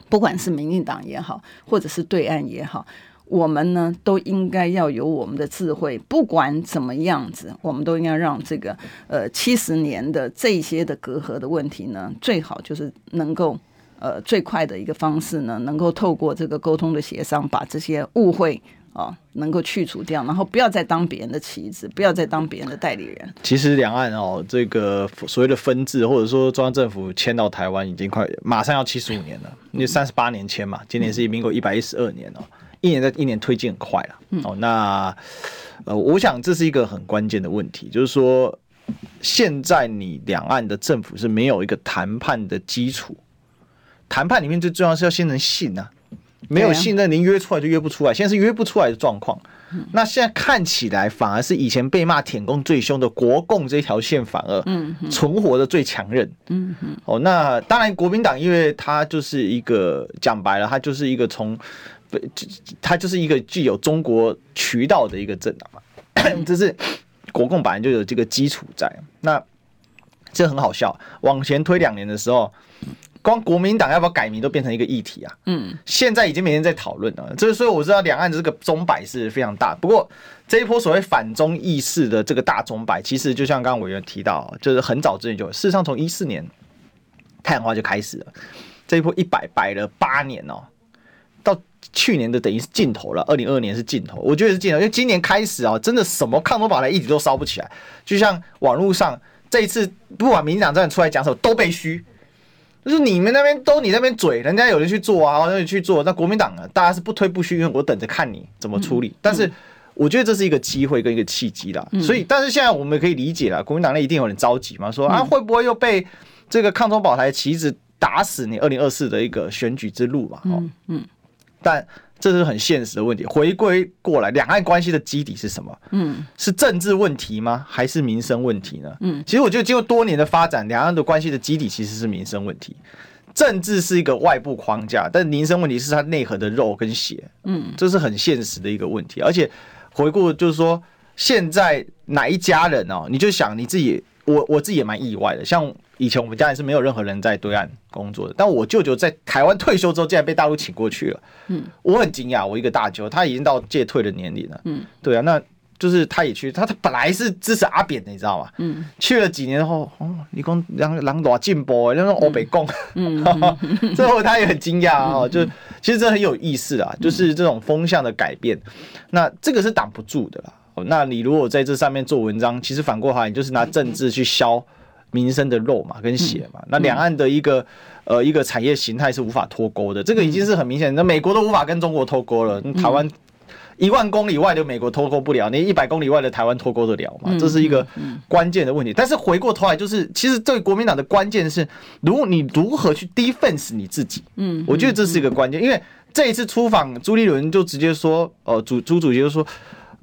不管是民进党也好，或者是对岸也好，我们呢都应该要有我们的智慧。不管怎么样子，我们都应该让这个呃七十年的这些的隔阂的问题呢，最好就是能够呃最快的一个方式呢，能够透过这个沟通的协商，把这些误会。哦，能够去除掉，然后不要再当别人的棋子，不要再当别人的代理人。其实两岸哦，这个所谓的分治，或者说中央政府迁到台湾，已经快马上要七十五年了，因为三十八年迁嘛，今年是民国一百一十二年哦。一年在一年推进很快了。嗯、哦，那呃，我想这是一个很关键的问题，就是说现在你两岸的政府是没有一个谈判的基础，谈判里面最重要是要先能信啊。没有信任，您约出来就约不出来。现在是约不出来的状况。那现在看起来，反而是以前被骂舔共最凶的国共这条线，反而存活的最强韧。嗯嗯。哦，那当然，国民党因为它就是一个讲白了，它就是一个从，*coughs* 它就是一个具有中国渠道的一个政党嘛。*coughs* 这是国共本来就有这个基础在。那这很好笑，往前推两年的时候。光国民党要不要改名都变成一个议题啊！嗯，现在已经每天在讨论了。这所以我知道两岸的这个钟摆是非常大。不过这一波所谓反中意识的这个大钟摆，其实就像刚刚委员提到，就是很早之前就，事实上从一四年太阳花就开始了。这一波一摆摆了八年哦，到去年的等于是尽头了。二零二二年是尽头，我觉得是尽头，因为今年开始啊，真的什么抗中保台一直都烧不起来。就像网络上这一次，不管民进党这样出来讲什么，都被嘘。就是你们那边都你那边嘴，人家有人去做啊，有人去做。那国民党呢，大家是不推不虚，因为我等着看你怎么处理。但是我觉得这是一个机会跟一个契机啦。所以，但是现在我们可以理解了，国民党内一定有人着急嘛，说啊会不会又被这个抗中保台旗子打死你二零二四的一个选举之路嘛？哦嗯，但。这是很现实的问题。回归过来，两岸关系的基底是什么？嗯，是政治问题吗？还是民生问题呢？嗯，其实我觉得经过多年的发展，两岸的关系的基底其实是民生问题。政治是一个外部框架，但民生问题是它内核的肉跟血。嗯，这是很现实的一个问题。而且回顾就是说，现在哪一家人哦？你就想你自己，我我自己也蛮意外的，像。以前我们家里是没有任何人在对岸工作的，但我舅舅在台湾退休之后，竟然被大陆请过去了。嗯，我很惊讶，我一个大舅他已经到届退的年龄了。嗯，对啊，那就是他也去，他他本来是支持阿扁的，你知道吗？嗯，去了几年后，哦，你讲让让多进步，那种欧北共，嗯，最后他也很惊讶啊，就其实这很有意思啊，就是这种风向的改变，那这个是挡不住的啦。那你如果在这上面做文章，其实反过来，你就是拿政治去消。民生的肉嘛，跟血嘛，那两岸的一个呃一个产业形态是无法脱钩的，这个已经是很明显。那美国都无法跟中国脱钩了，台湾一万公里外的美国脱钩不了，你一百公里外的台湾脱钩得了嘛？这是一个关键的问题。但是回过头来，就是其实对国民党的关键是，如果你如何去 defense 你自己，嗯，我觉得这是一个关键。因为这一次出访朱立伦就直接说，呃，主朱主席就说。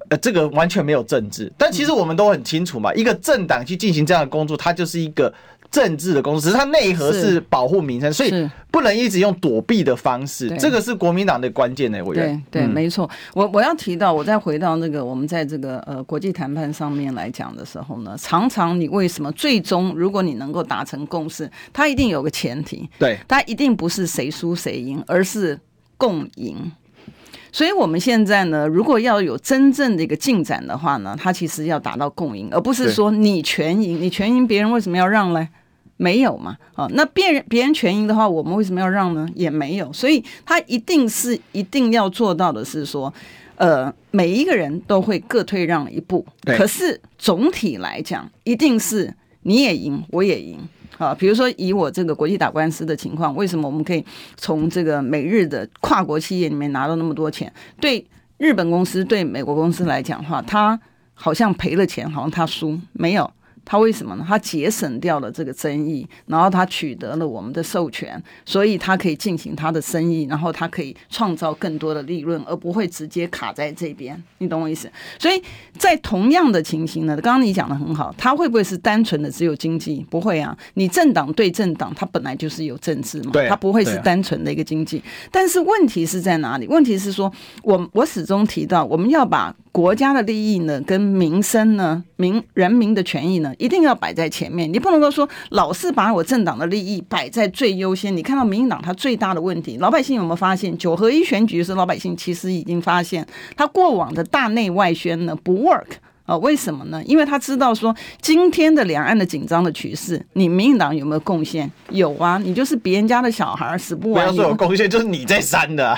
呃，这个完全没有政治，但其实我们都很清楚嘛，一个政党去进行这样的工作，它就是一个政治的工作，只是它内核是保护民生，所以不能一直用躲避的方式，这个是国民党的关键呢。我觉得。对对，没错。我我要提到，我再回到那个我们在这个呃国际谈判上面来讲的时候呢，常常你为什么最终如果你能够达成共识，它一定有个前提，对，它一定不是谁输谁赢，而是共赢。所以，我们现在呢，如果要有真正的一个进展的话呢，它其实要达到共赢，而不是说你全赢，你全赢，别人为什么要让嘞？没有嘛？啊，那别人别人全赢的话，我们为什么要让呢？也没有。所以，他一定是一定要做到的是说，呃，每一个人都会各退让一步。可是总体来讲，一定是你也赢，我也赢。啊，比如说以我这个国际打官司的情况，为什么我们可以从这个美日的跨国企业里面拿到那么多钱？对日本公司、对美国公司来讲的话，他好像赔了钱，好像他输没有。他为什么呢？他节省掉了这个争议，然后他取得了我们的授权，所以他可以进行他的生意，然后他可以创造更多的利润，而不会直接卡在这边。你懂我意思？所以在同样的情形呢，刚刚你讲的很好，他会不会是单纯的只有经济？不会啊，你政党对政党，它本来就是有政治嘛，对啊，它不会是单纯的一个经济。但是问题是在哪里？问题是说，我我始终提到，我们要把国家的利益呢，跟民生呢，民人民的权益呢。一定要摆在前面，你不能够说老是把我政党的利益摆在最优先。你看到民进党它最大的问题，老百姓有没有发现？九合一选举的时，老百姓其实已经发现，他过往的大内外宣呢不 work 啊？为什么呢？因为他知道说，今天的两岸的紧张的局势，你民进党有没有贡献？有啊，你就是别人家的小孩死不完。不要说有贡献，就是你在煽的。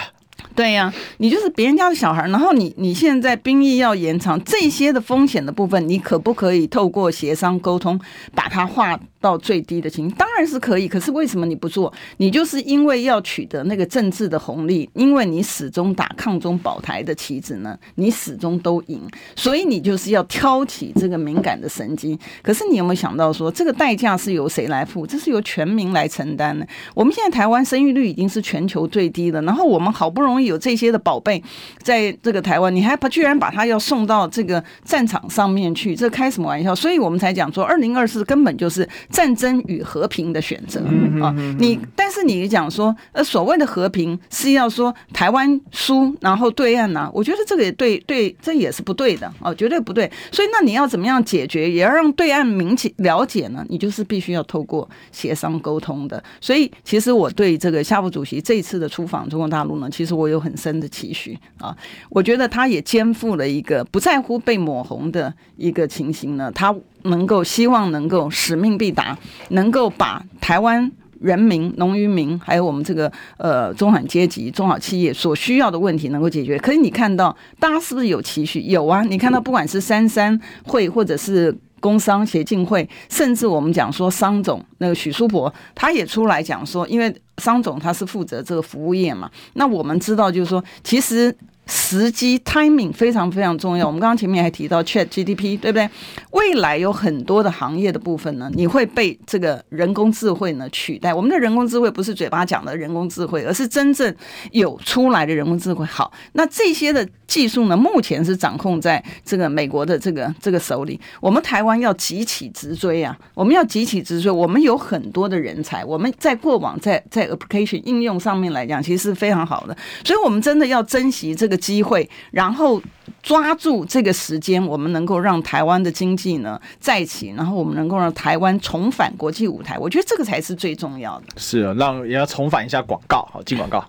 对呀、你就是别人家的小孩，然后你你现在兵役要延长，这些的风险的部分，你可不可以透过协商沟通把它划到最低的情？当然是可以，可是为什么你不做？你就是因为要取得那个政治的红利，因为你始终打抗中保台的旗子呢，你始终都赢，所以你就是要挑起这个敏感的神经。可是你有没有想到说，这个代价是由谁来付？这是由全民来承担的。我们现在台湾生育率已经是全球最低的，然后我们好不容易有这些的宝贝在这个台湾，你还把居然把他要送到这个战场上面去，这开什么玩笑？所以我们才讲说，二零二四根本就是。战争与和平的选择啊，你但是你讲说，呃，所谓的和平是要说台湾输，然后对岸呢？我觉得这个也对对，这也是不对的哦，绝对不对。所以那你要怎么样解决，也要让对岸明解了解呢？你就是必须要透过协商沟通的。所以其实我对这个夏副主席这一次的出访中国大陆呢，其实我有很深的期许啊。我觉得他也肩负了一个不在乎被抹红的一个情形呢，他。能够希望能够使命必达，能够把台湾人民、农渔民，还有我们这个呃中产阶级、中小企业所需要的问题能够解决。可是你看到大家是不是有期许？有啊，你看到不管是三三会，或者是工商协进会，甚至我们讲说商总那个许苏婆，他也出来讲说，因为商总他是负责这个服务业嘛，那我们知道就是说，其实。时机 timing 非常非常重要。我们刚刚前面还提到 Chat GDP，对不对？未来有很多的行业的部分呢，你会被这个人工智慧呢取代。我们的人工智慧不是嘴巴讲的人工智慧，而是真正有出来的人工智慧。好，那这些的技术呢，目前是掌控在这个美国的这个这个手里。我们台湾要急起直追啊！我们要急起直追。我们有很多的人才，我们在过往在在 application 应用上面来讲，其实是非常好的。所以，我们真的要珍惜这个。机会，然后抓住这个时间，我们能够让台湾的经济呢再起，然后我们能够让台湾重返国际舞台。我觉得这个才是最重要的。是啊，让也要重返一下广告，好，进广告。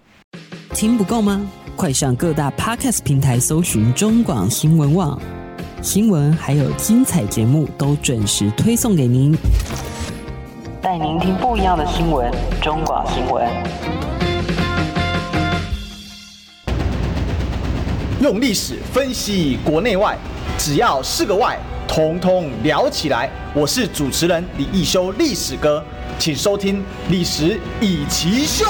听不够吗？快上各大 Podcast 平台搜寻中广新闻网新闻，还有精彩节目都准时推送给您，带您听不一样的新闻。中广新闻。用历史分析国内外，只要是个“外”，统统聊起来。我是主持人李易修，历史哥，请收听《历史易起秀》。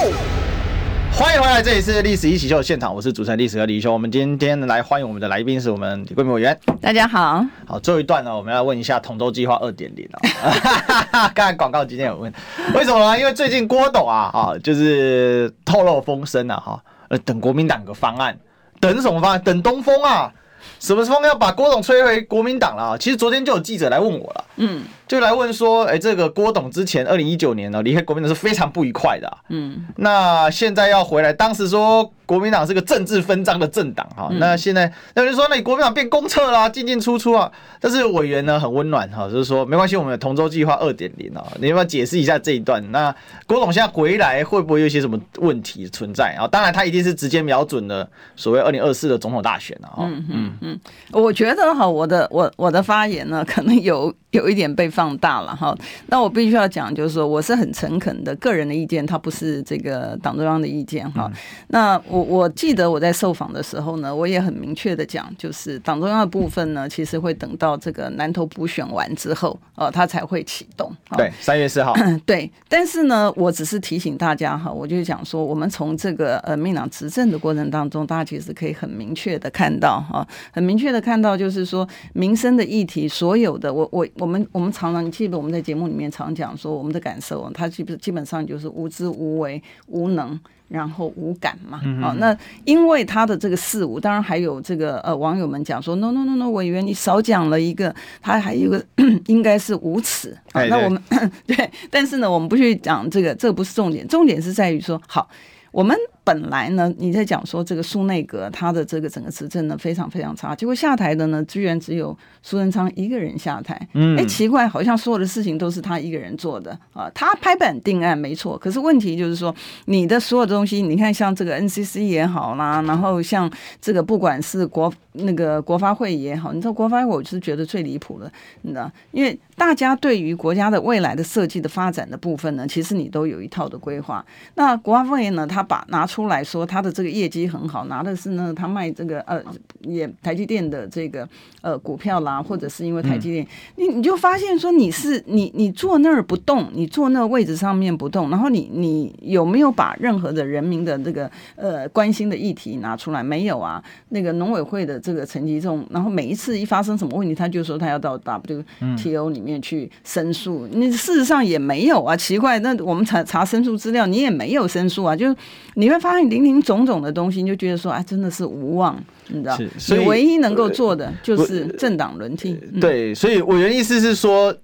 欢迎回来，这里是《历史一起秀》的现场，我是主持人历史哥李易修。我们今天来欢迎我们的来宾是我们李贵美委员。大家好，好，最后一段呢，我们要问一下同舟计划二点零啊。刚才广告今天有问，为什么呢？因为最近郭董啊，啊，就是透露风声啊，哈，呃，等国民党个方案。等什么方案？等东风啊！什么风要把郭董吹回国民党了？其实昨天就有记者来问我了，嗯，就来问说，哎，这个郭董之前二零一九年呢离开国民党是非常不愉快的，啊，嗯，那现在要回来，当时说。国民党是个政治分赃的政党哈，那现在有人说，那你国民党变公厕啦，进进出出啊。但是委员呢很温暖哈，就是说没关系，我们有同舟计划二点零啊，你要不要解释一下这一段？那郭董现在回来会不会有一些什么问题存在啊？当然，他一定是直接瞄准了所谓二零二四的总统大选啊。嗯嗯嗯，我觉得哈，我的我我的发言呢，可能有 *laughs* 有一点被放大了哈。那我必须要讲，就是说我是很诚恳的个人的意见，它不是这个党中央的意见哈。那我。我我记得我在受访的时候呢，我也很明确的讲，就是党中央的部分呢，其实会等到这个南投补选完之后，呃，它才会启动。对，三月四号。*coughs* 对，但是呢，我只是提醒大家哈，我就讲说，我们从这个呃民党执政的过程当中，大家其实可以很明确的看到哈，很明确的看到，就是说民生的议题，所有的我我我们我们常常，你记得我们在节目里面常讲说，我们的感受，它基本基本上就是无知无为无能。然后无感嘛，好，那因为他的这个事物，当然还有这个呃网友们讲说，no no no no，委员你少讲了一个，他还有一个 *coughs* 应该是无耻，好，那我们 *coughs* 对，但是呢，我们不去讲这个，这个不是重点，重点是在于说，好，我们。本来呢，你在讲说这个苏内阁他的这个整个执政呢非常非常差，结果下台的呢居然只有苏贞昌一个人下台。嗯，哎，奇怪，好像所有的事情都是他一个人做的啊。他拍板定案没错，可是问题就是说，你的所有东西，你看像这个 NCC 也好啦，然后像这个不管是国那个国发会也好，你知道国发会我是觉得最离谱的，你知道，因为大家对于国家的未来的设计的发展的部分呢，其实你都有一套的规划。那国发会呢，他把拿出出来说他的这个业绩很好，拿的是呢他卖这个呃也台积电的这个呃股票啦，或者是因为台积电，嗯、你你就发现说你是你你坐那儿不动，你坐那个位置上面不动，然后你你有没有把任何的人民的这个呃关心的议题拿出来？没有啊，那个农委会的这个陈吉仲，然后每一次一发生什么问题，他就说他要到 WTO 里面去申诉，你、嗯、事实上也没有啊，奇怪，那我们查查申诉资料，你也没有申诉啊，就你会发现零零总总的东西，你就觉得说，啊，真的是无望，你知道？所以唯一能够做的就是政党轮替。对，所以委员意思是说，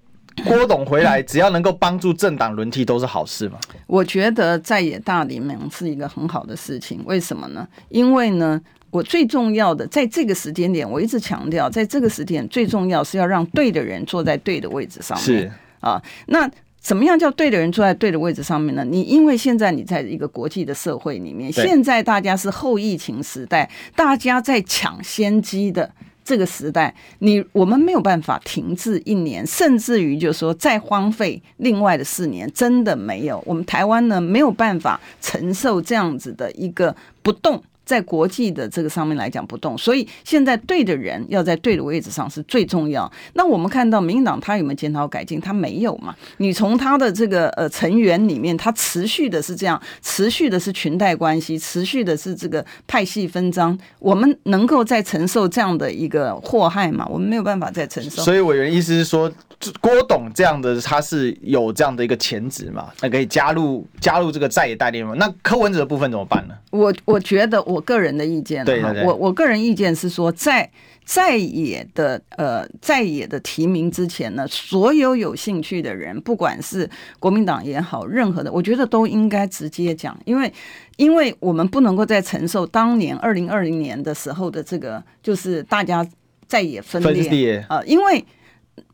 郭董回来只要能够帮助政党轮替，都是好事嘛？我觉得在野大联盟是一个很好的事情，为什么呢？因为呢。我最重要的，在这个时间点，我一直强调，在这个时间最重要是要让对的人坐在对的位置上面。是啊，那怎么样叫对的人坐在对的位置上面呢？你因为现在你在一个国际的社会里面，现在大家是后疫情时代，大家在抢先机的这个时代，你我们没有办法停滞一年，甚至于就是说再荒废另外的四年，真的没有。我们台湾呢，没有办法承受这样子的一个不动。在国际的这个上面来讲不动，所以现在对的人要在对的位置上是最重要。那我们看到民进党他有没有检讨改进？他没有嘛？你从他的这个呃成员里面，他持续的是这样，持续的是裙带关系，持续的是这个派系分赃。我们能够再承受这样的一个祸害吗？我们没有办法再承受。所以委员意思是说，郭董这样的他是有这样的一个潜质嘛？那可以加入加入这个在野代联盟。那柯文哲的部分怎么办呢？我我觉得我。我个人的意见，我我个人意见是说，在在野的呃在野的提名之前呢，所有有兴趣的人，不管是国民党也好，任何的，我觉得都应该直接讲，因为因为我们不能够再承受当年二零二零年的时候的这个，就是大家在野分裂啊、呃，因为。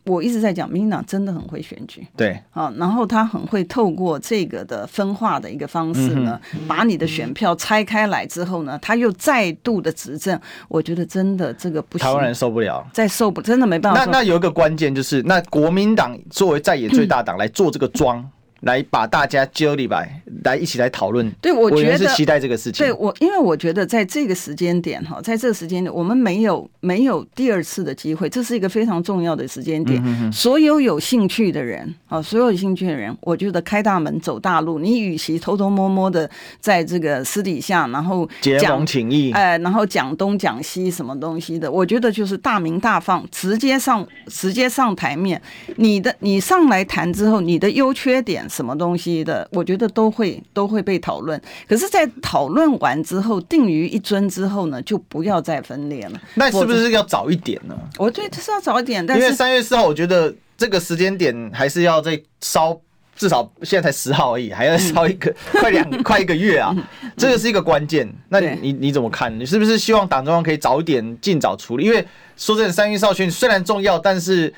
我一直在讲，民进党真的很会选举，对，啊，然后他很会透过这个的分化的一个方式呢，嗯、把你的选票拆开来之后呢，他又再度的执政，我觉得真的这个不行，台湾人受不了，再受不真的没办法。那那有一个关键就是，那国民党作为在野最大党来做这个庄。嗯来把大家揪里来，来一起来讨论。对，我觉得是期待这个事情。对我，因为我觉得在这个时间点哈，在这个时间点，我们没有没有第二次的机会，这是一个非常重要的时间点。嗯、哼哼所有有兴趣的人啊，所有有兴趣的人，我觉得开大门走大路。你与其偷偷摸摸的在这个私底下，然后结盟请义，哎，然后讲东讲西什么东西的，我觉得就是大明大放，直接上直接上台面。你的你上来谈之后，你的优缺点。什么东西的，我觉得都会都会被讨论。可是，在讨论完之后，定于一尊之后呢，就不要再分裂了。那是不是要早一点呢？我觉得是要早一点，但是因为三月四号，我觉得这个时间点还是要再烧，至少现在才十号而已，还要烧一个、嗯、*laughs* 快两 *laughs* 快一个月啊！这个是一个关键。那你你你怎么看？你是不是希望党中央可以早一点尽早处理？因为说真的，三月四号选虽然重要，但是。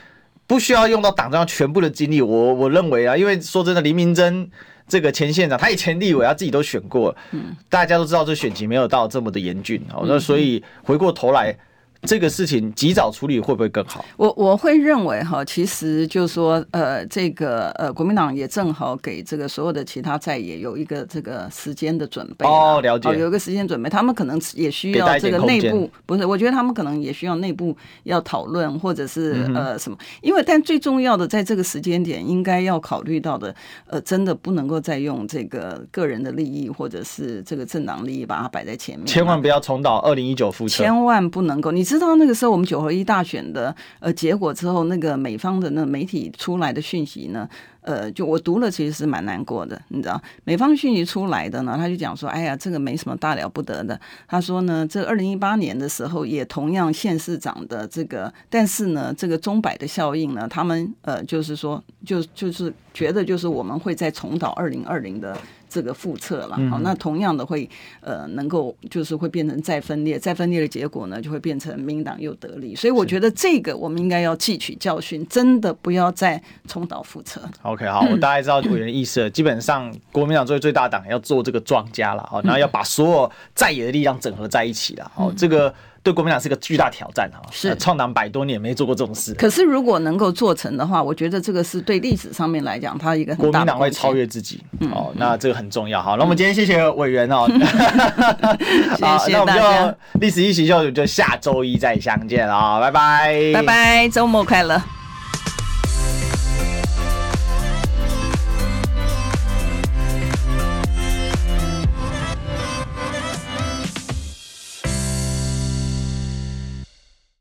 不需要用到党中央全部的精力，我我认为啊，因为说真的，林明珍这个前县长，他以前立委，他自己都选过，嗯，大家都知道这选情没有到这么的严峻，好，那所以回过头来。这个事情及早处理会不会更好？我我会认为哈，其实就是说，呃，这个呃，国民党也正好给这个所有的其他在野有一个这个时间的准备哦，了解，有一个时间准备，他们可能也需要这个内部，不是？我觉得他们可能也需要内部要讨论，或者是呃什么？因为但最重要的，在这个时间点，应该要考虑到的，呃，真的不能够再用这个个人的利益或者是这个政党利益把它摆在前面，千万不要重蹈二零一九覆辙，千万不能够你。知道那个时候我们九合一大选的呃结果之后，那个美方的那媒体出来的讯息呢，呃，就我读了其实是蛮难过的，你知道，美方讯息出来的呢，他就讲说，哎呀，这个没什么大了不得的。他说呢，这二零一八年的时候也同样县市长的这个，但是呢，这个钟摆的效应呢，他们呃就是说，就就是觉得就是我们会再重蹈二零二零的。这个复测了，好，那同样的会呃，能够就是会变成再分裂，再分裂的结果呢，就会变成民党又得利，所以我觉得这个我们应该要汲取教训，真的不要再重蹈覆辙。OK，好，我大概知道委员的意思了。基本上，国民党作为最大党要做这个庄家了，好，然后要把所有在野的力量整合在一起了，好，这个。对国民党是个巨大挑战哈，是创党百多年没做过这种事。可是如果能够做成的话，我觉得这个是对历史上面来讲，它一个很大的国民党会超越自己。嗯、哦，那这个很重要。好，那我们今天谢谢委员哦。*laughs* 谢谢那我们就历史一起秀就下周一再相见了，拜拜，拜拜，周末快乐。